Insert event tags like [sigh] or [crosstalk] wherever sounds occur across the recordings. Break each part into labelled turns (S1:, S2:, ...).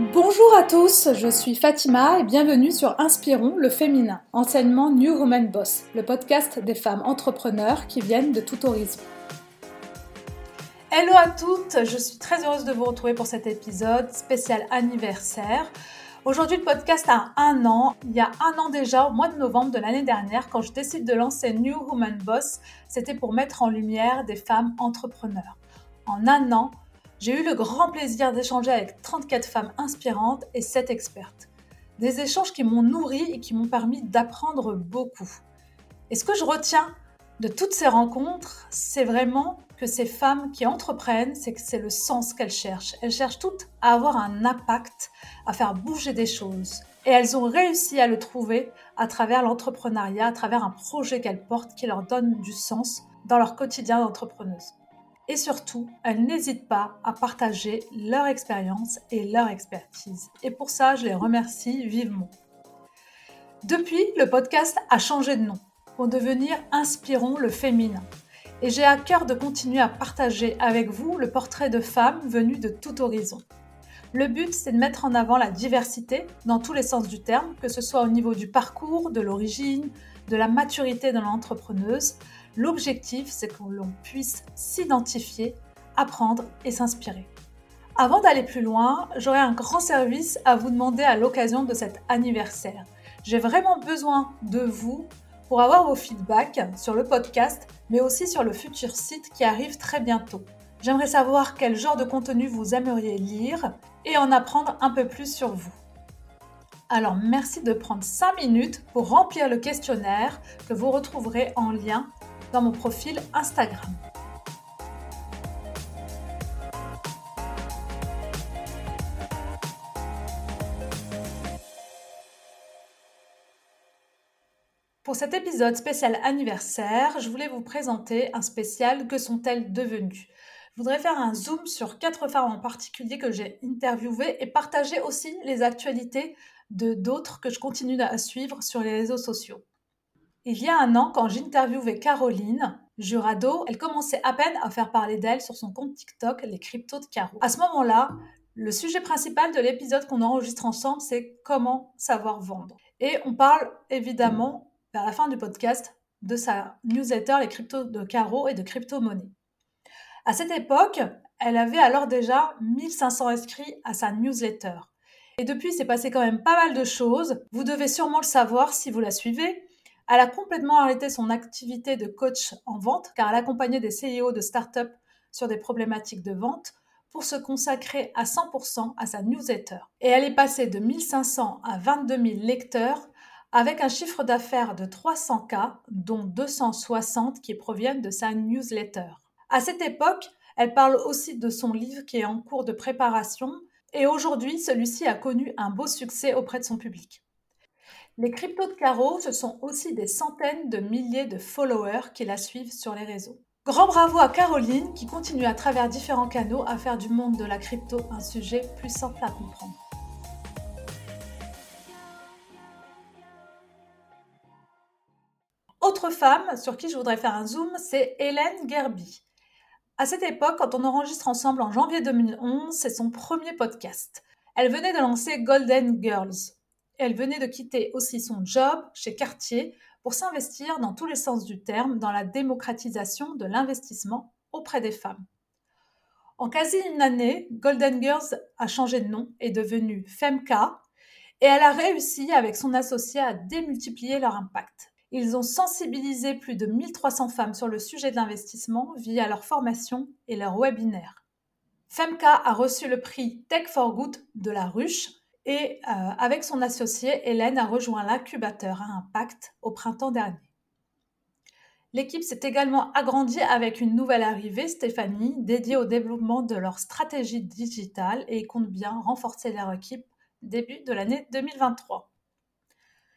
S1: Bonjour à tous, je suis Fatima et bienvenue sur Inspirons le féminin, enseignement New Woman Boss, le podcast des femmes entrepreneurs qui viennent de tout horizon. Hello à toutes, je suis très heureuse de vous retrouver pour cet épisode spécial anniversaire. Aujourd'hui, le podcast a un an. Il y a un an déjà, au mois de novembre de l'année dernière, quand je décide de lancer New Woman Boss, c'était pour mettre en lumière des femmes entrepreneurs. En un an, j'ai eu le grand plaisir d'échanger avec 34 femmes inspirantes et 7 expertes. Des échanges qui m'ont nourri et qui m'ont permis d'apprendre beaucoup. Et ce que je retiens de toutes ces rencontres, c'est vraiment que ces femmes qui entreprennent, c'est que c'est le sens qu'elles cherchent. Elles cherchent toutes à avoir un impact, à faire bouger des choses. Et elles ont réussi à le trouver à travers l'entrepreneuriat, à travers un projet qu'elles portent qui leur donne du sens dans leur quotidien d'entrepreneuse et surtout, elles n'hésitent pas à partager leur expérience et leur expertise. Et pour ça, je les remercie vivement. Depuis, le podcast a changé de nom pour devenir Inspirons le féminin. Et j'ai à cœur de continuer à partager avec vous le portrait de femmes venues de tout horizon. Le but, c'est de mettre en avant la diversité dans tous les sens du terme, que ce soit au niveau du parcours, de l'origine, de la maturité de l'entrepreneuse, L'objectif, c'est que l'on puisse s'identifier, apprendre et s'inspirer. Avant d'aller plus loin, j'aurais un grand service à vous demander à l'occasion de cet anniversaire. J'ai vraiment besoin de vous pour avoir vos feedbacks sur le podcast, mais aussi sur le futur site qui arrive très bientôt. J'aimerais savoir quel genre de contenu vous aimeriez lire et en apprendre un peu plus sur vous. Alors merci de prendre 5 minutes pour remplir le questionnaire que vous retrouverez en lien dans mon profil Instagram. Pour cet épisode spécial anniversaire, je voulais vous présenter un spécial Que sont-elles devenues? Je voudrais faire un zoom sur quatre femmes en particulier que j'ai interviewées et partager aussi les actualités de d'autres que je continue à suivre sur les réseaux sociaux. Il y a un an, quand j'interviewais Caroline Jurado, elle commençait à peine à faire parler d'elle sur son compte TikTok, les cryptos de Caro. À ce moment-là, le sujet principal de l'épisode qu'on enregistre ensemble, c'est comment savoir vendre. Et on parle évidemment, vers la fin du podcast, de sa newsletter Les cryptos de Caro et de crypto-monnaie. À cette époque, elle avait alors déjà 1500 inscrits à sa newsletter. Et depuis, il s'est passé quand même pas mal de choses. Vous devez sûrement le savoir si vous la suivez. Elle a complètement arrêté son activité de coach en vente car elle accompagnait des CEO de start-up sur des problématiques de vente pour se consacrer à 100% à sa newsletter. Et elle est passée de 1500 à 22 000 lecteurs avec un chiffre d'affaires de 300K, dont 260 qui proviennent de sa newsletter. À cette époque, elle parle aussi de son livre qui est en cours de préparation et aujourd'hui, celui-ci a connu un beau succès auprès de son public. Les cryptos de Caro, ce sont aussi des centaines de milliers de followers qui la suivent sur les réseaux. Grand bravo à Caroline qui continue à travers différents canaux à faire du monde de la crypto un sujet plus simple à comprendre. Autre femme sur qui je voudrais faire un zoom, c'est Hélène Gerby. À cette époque, quand on enregistre ensemble en janvier 2011, c'est son premier podcast. Elle venait de lancer Golden Girls, elle venait de quitter aussi son job chez Cartier pour s'investir dans tous les sens du terme dans la démocratisation de l'investissement auprès des femmes. En quasi une année, Golden Girls a changé de nom et est devenue Femca et elle a réussi avec son associé à démultiplier leur impact. Ils ont sensibilisé plus de 1300 femmes sur le sujet de l'investissement via leur formation et leurs webinaires. Femca a reçu le prix Tech for Good de la Ruche et euh, avec son associé, Hélène a rejoint l'incubateur à impact au printemps dernier. L'équipe s'est également agrandie avec une nouvelle arrivée, Stéphanie, dédiée au développement de leur stratégie digitale et compte bien renforcer leur équipe début de l'année 2023.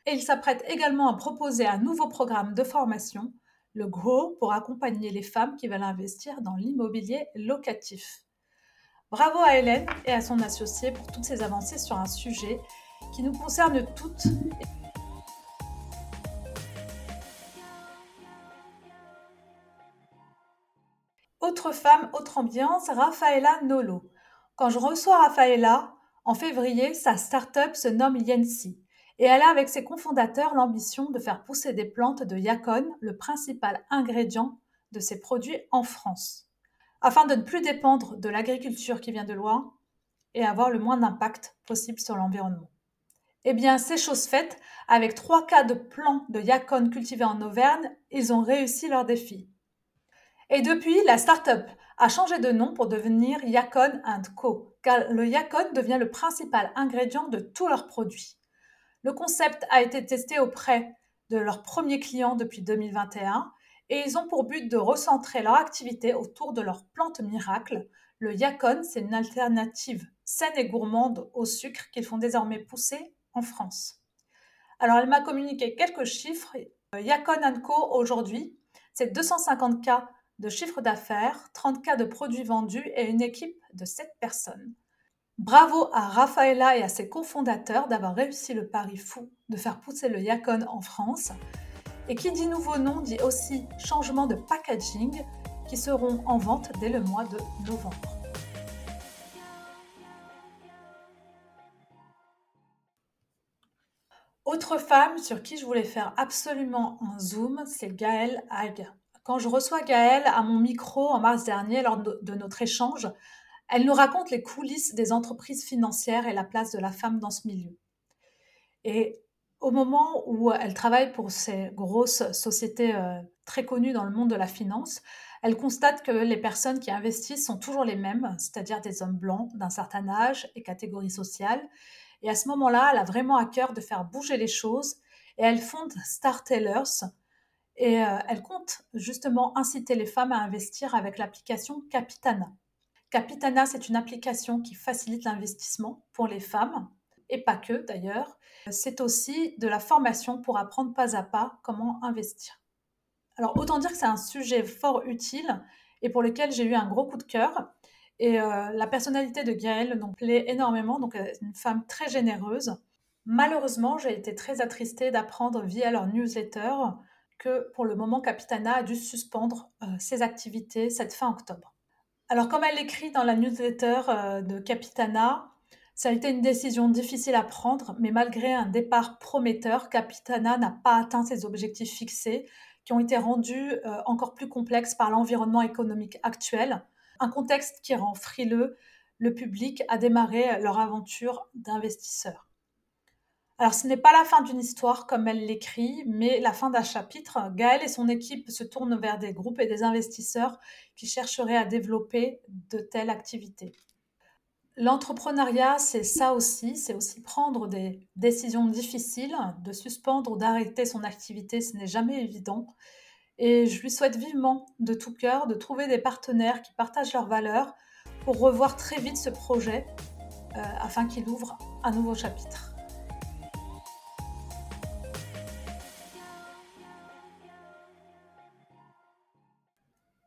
S1: Et il s'apprête également à proposer un nouveau programme de formation, le GROW, pour accompagner les femmes qui veulent investir dans l'immobilier locatif. Bravo à Hélène et à son associé pour toutes ces avancées sur un sujet qui nous concerne toutes. Autre femme, autre ambiance, Rafaela Nolo. Quand je reçois Rafaela, En février, sa start-up se nomme Yancy et elle a avec ses cofondateurs l'ambition de faire pousser des plantes de yacon, le principal ingrédient de ses produits en France, afin de ne plus dépendre de l'agriculture qui vient de loin et avoir le moins d'impact possible sur l'environnement. Eh bien, c'est chose faite. Avec trois cas de plants de yacon cultivés en Auvergne, ils ont réussi leur défi. Et depuis, la start-up a changé de nom pour devenir Yacon Co, car le yacon devient le principal ingrédient de tous leurs produits. Le concept a été testé auprès de leurs premiers clients depuis 2021 et ils ont pour but de recentrer leur activité autour de leur plante miracle. Le yacon, c'est une alternative saine et gourmande au sucre qu'ils font désormais pousser en France. Alors, elle m'a communiqué quelques chiffres. Yacon Co aujourd'hui, c'est 250 cas de chiffre d'affaires, 30 cas de produits vendus et une équipe de 7 personnes. Bravo à Rafaela et à ses cofondateurs d'avoir réussi le pari fou de faire pousser le Yacon en France. Et qui dit nouveau nom dit aussi changement de packaging qui seront en vente dès le mois de novembre. Autre femme sur qui je voulais faire absolument un zoom, c'est Gaëlle Hague. Quand je reçois Gaëlle à mon micro en mars dernier lors de notre échange, elle nous raconte les coulisses des entreprises financières et la place de la femme dans ce milieu. Et au moment où elle travaille pour ces grosses sociétés euh, très connues dans le monde de la finance, elle constate que les personnes qui investissent sont toujours les mêmes, c'est-à-dire des hommes blancs d'un certain âge et catégorie sociale. Et à ce moment-là, elle a vraiment à cœur de faire bouger les choses et elle fonde Star Tellers. Et euh, elle compte justement inciter les femmes à investir avec l'application Capitana. Capitana, c'est une application qui facilite l'investissement pour les femmes, et pas que d'ailleurs. C'est aussi de la formation pour apprendre pas à pas comment investir. Alors autant dire que c'est un sujet fort utile et pour lequel j'ai eu un gros coup de cœur. Et euh, la personnalité de Gaëlle donc, plaît énormément, donc une femme très généreuse. Malheureusement, j'ai été très attristée d'apprendre via leur newsletter que pour le moment, Capitana a dû suspendre euh, ses activités cette fin octobre. Alors, comme elle l'écrit dans la newsletter euh, de Capitana, ça a été une décision difficile à prendre, mais malgré un départ prometteur, Capitana n'a pas atteint ses objectifs fixés, qui ont été rendus euh, encore plus complexes par l'environnement économique actuel, un contexte qui rend frileux le public à démarrer leur aventure d'investisseur. Alors, ce n'est pas la fin d'une histoire comme elle l'écrit, mais la fin d'un chapitre. Gaël et son équipe se tournent vers des groupes et des investisseurs qui chercheraient à développer de telles activités. L'entrepreneuriat, c'est ça aussi, c'est aussi prendre des décisions difficiles, de suspendre ou d'arrêter son activité, ce n'est jamais évident. Et je lui souhaite vivement, de tout cœur, de trouver des partenaires qui partagent leurs valeurs pour revoir très vite ce projet euh, afin qu'il ouvre un nouveau chapitre.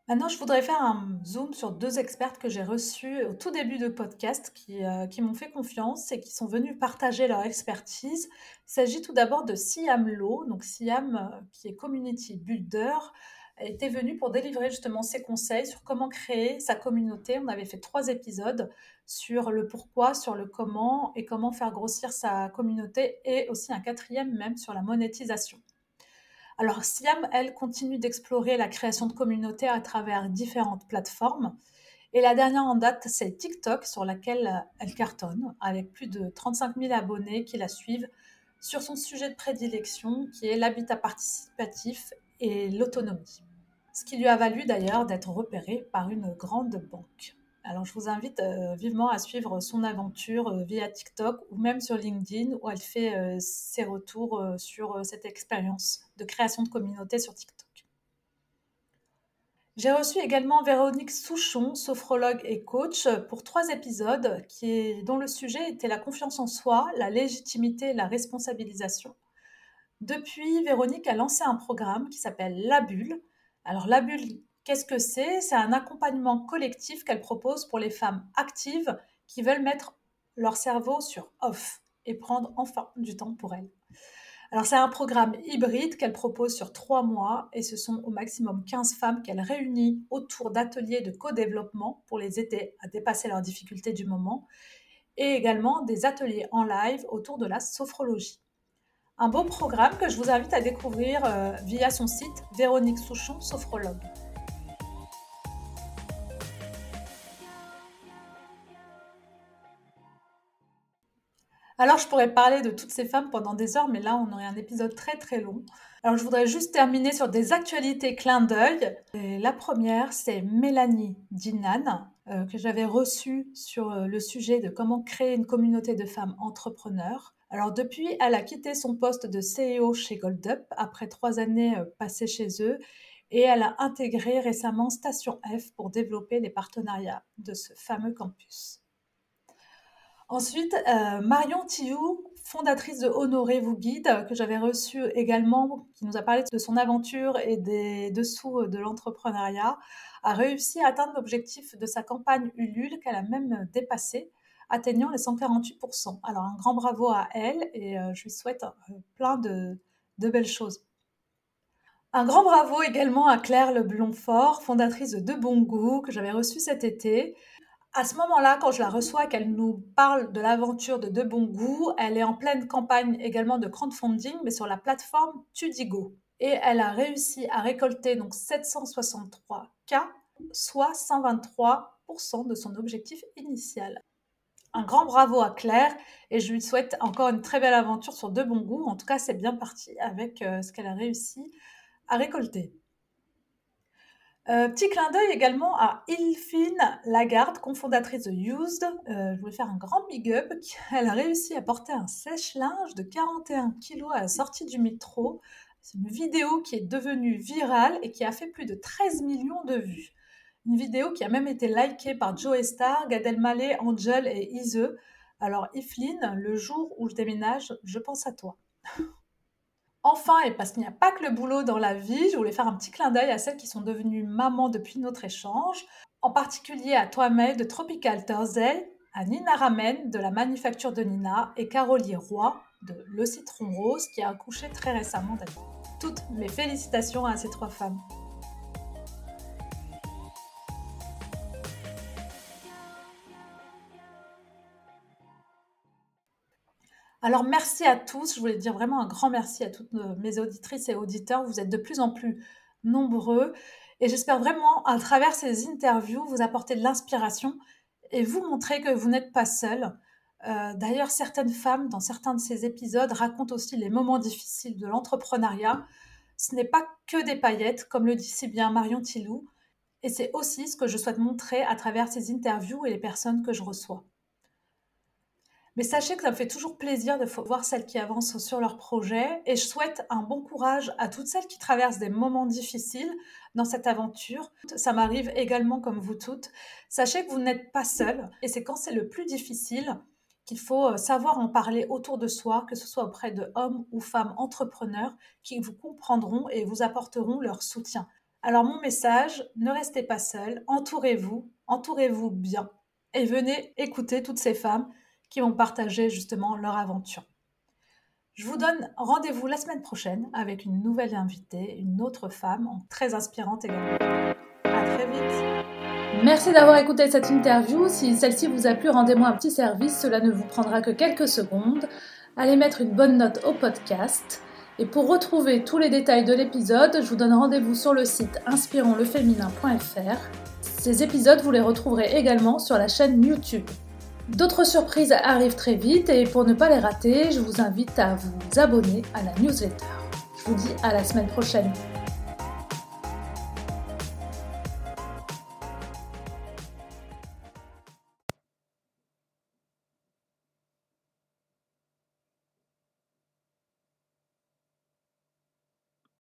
S1: Maintenant, je voudrais faire un zoom sur deux expertes que j'ai reçues au tout début de podcast qui, euh, qui m'ont fait confiance et qui sont venues partager leur expertise. Il s'agit tout d'abord de Siam Lo. Donc, Siam, euh, qui est community builder, était venue pour délivrer justement ses conseils sur comment créer sa communauté. On avait fait trois épisodes sur le pourquoi, sur le comment et comment faire grossir sa communauté et aussi un quatrième même sur la monétisation. Alors Siam, elle, continue d'explorer la création de communautés à travers différentes plateformes. Et la dernière en date, c'est TikTok, sur laquelle euh, elle cartonne, avec plus de 35 000 abonnés qui la suivent sur son sujet de prédilection, qui est l'habitat participatif et l'autonomie. Ce qui lui a valu d'ailleurs d'être repéré par une grande banque. Alors, je vous invite euh, vivement à suivre son aventure euh, via TikTok ou même sur LinkedIn où elle fait euh, ses retours sur cette expérience de création de communauté sur TikTok. J'ai reçu également Véronique Souchon, sophrologue et coach, pour trois épisodes dont le sujet était la confiance en soi, la légitimité et la responsabilisation. Depuis, Véronique a lancé un programme qui s'appelle La Bulle. Alors, La Bulle, Qu'est-ce que c'est? C'est un accompagnement collectif qu'elle propose pour les femmes actives qui veulent mettre leur cerveau sur off et prendre enfin du temps pour elles. Alors c'est un programme hybride qu'elle propose sur trois mois et ce sont au maximum 15 femmes qu'elle réunit autour d'ateliers de co-développement pour les aider à dépasser leurs difficultés du moment. et également des ateliers en live autour de la sophrologie. Un beau programme que je vous invite à découvrir euh, via son site Véronique Souchon, sophrologue. Alors, je pourrais parler de toutes ces femmes pendant des heures, mais là, on aurait un épisode très très long. Alors, je voudrais juste terminer sur des actualités clin d'œil. La première, c'est Mélanie Dinan, euh, que j'avais reçue sur euh, le sujet de comment créer une communauté de femmes entrepreneurs. Alors, depuis, elle a quitté son poste de CEO chez GoldUp après trois années euh, passées chez eux et elle a intégré récemment Station F pour développer les partenariats de ce fameux campus. Ensuite, euh, Marion Tillou, fondatrice de Honoré vous guide, que j'avais reçue également, qui nous a parlé de son aventure et des dessous de l'entrepreneuriat, a réussi à atteindre l'objectif de sa campagne Ulule qu'elle a même dépassé, atteignant les 148%. Alors un grand bravo à elle et euh, je lui souhaite euh, plein de, de belles choses. Un grand bravo également à Claire Leblonfort, fondatrice de De Bon Goût, que j'avais reçue cet été à ce moment-là, quand je la reçois, qu'elle nous parle de l'aventure de De Bon Goût, elle est en pleine campagne également de crowdfunding, mais sur la plateforme Tudigo. Et elle a réussi à récolter donc 763 k, soit 123% de son objectif initial. Un grand bravo à Claire et je lui souhaite encore une très belle aventure sur De Bon Goût. En tout cas, c'est bien parti avec euh, ce qu'elle a réussi à récolter. Euh, petit clin d'œil également à Ilfine Lagarde, cofondatrice de Used. Euh, je voulais faire un grand big up. [laughs] Elle a réussi à porter un sèche-linge de 41 kg à la sortie du métro. C'est une vidéo qui est devenue virale et qui a fait plus de 13 millions de vues. Une vidéo qui a même été likée par Joe Star, Gad Elmaleh, Angel et Ise. Alors Ifline, le jour où je déménage, je pense à toi. Enfin, et parce qu'il n'y a pas que le boulot dans la vie, je voulais faire un petit clin d'œil à celles qui sont devenues mamans depuis notre échange, en particulier à toi, Mel de Tropical Thursday, à Nina Ramen de la Manufacture de Nina et Carolie Roy de Le Citron Rose qui a accouché très récemment Toutes mes félicitations à ces trois femmes. Alors merci à tous. Je voulais dire vraiment un grand merci à toutes mes auditrices et auditeurs. Vous êtes de plus en plus nombreux et j'espère vraiment à travers ces interviews vous apporter de l'inspiration et vous montrer que vous n'êtes pas seul. Euh, d'ailleurs, certaines femmes dans certains de ces épisodes racontent aussi les moments difficiles de l'entrepreneuriat. Ce n'est pas que des paillettes, comme le dit si bien Marion Tilou, et c'est aussi ce que je souhaite montrer à travers ces interviews et les personnes que je reçois. Mais sachez que ça me fait toujours plaisir de voir celles qui avancent sur leur projet et je souhaite un bon courage à toutes celles qui traversent des moments difficiles dans cette aventure. Ça m'arrive également comme vous toutes. Sachez que vous n'êtes pas seul et c'est quand c'est le plus difficile qu'il faut euh, savoir en parler autour de soi, que ce soit auprès de hommes ou femmes entrepreneurs qui vous comprendront et vous apporteront leur soutien. Alors mon message, ne restez pas seul, entourez-vous, entourez-vous bien et venez écouter toutes ces femmes qui vont partager justement leur aventure. Je vous donne rendez-vous la semaine prochaine avec une nouvelle invitée, une autre femme très inspirante également. À très vite. Merci d'avoir écouté cette interview. Si celle-ci vous a plu, rendez-moi un petit service. Cela ne vous prendra que quelques secondes. Allez mettre une bonne note au podcast. Et pour retrouver tous les détails de l'épisode, je vous donne rendez-vous sur le site inspironsleféminin.fr. Ces épisodes, vous les retrouverez également sur la chaîne YouTube. D'autres surprises arrivent très vite et pour ne pas les rater, je vous invite à vous abonner à la newsletter. Je vous dis à la semaine prochaine.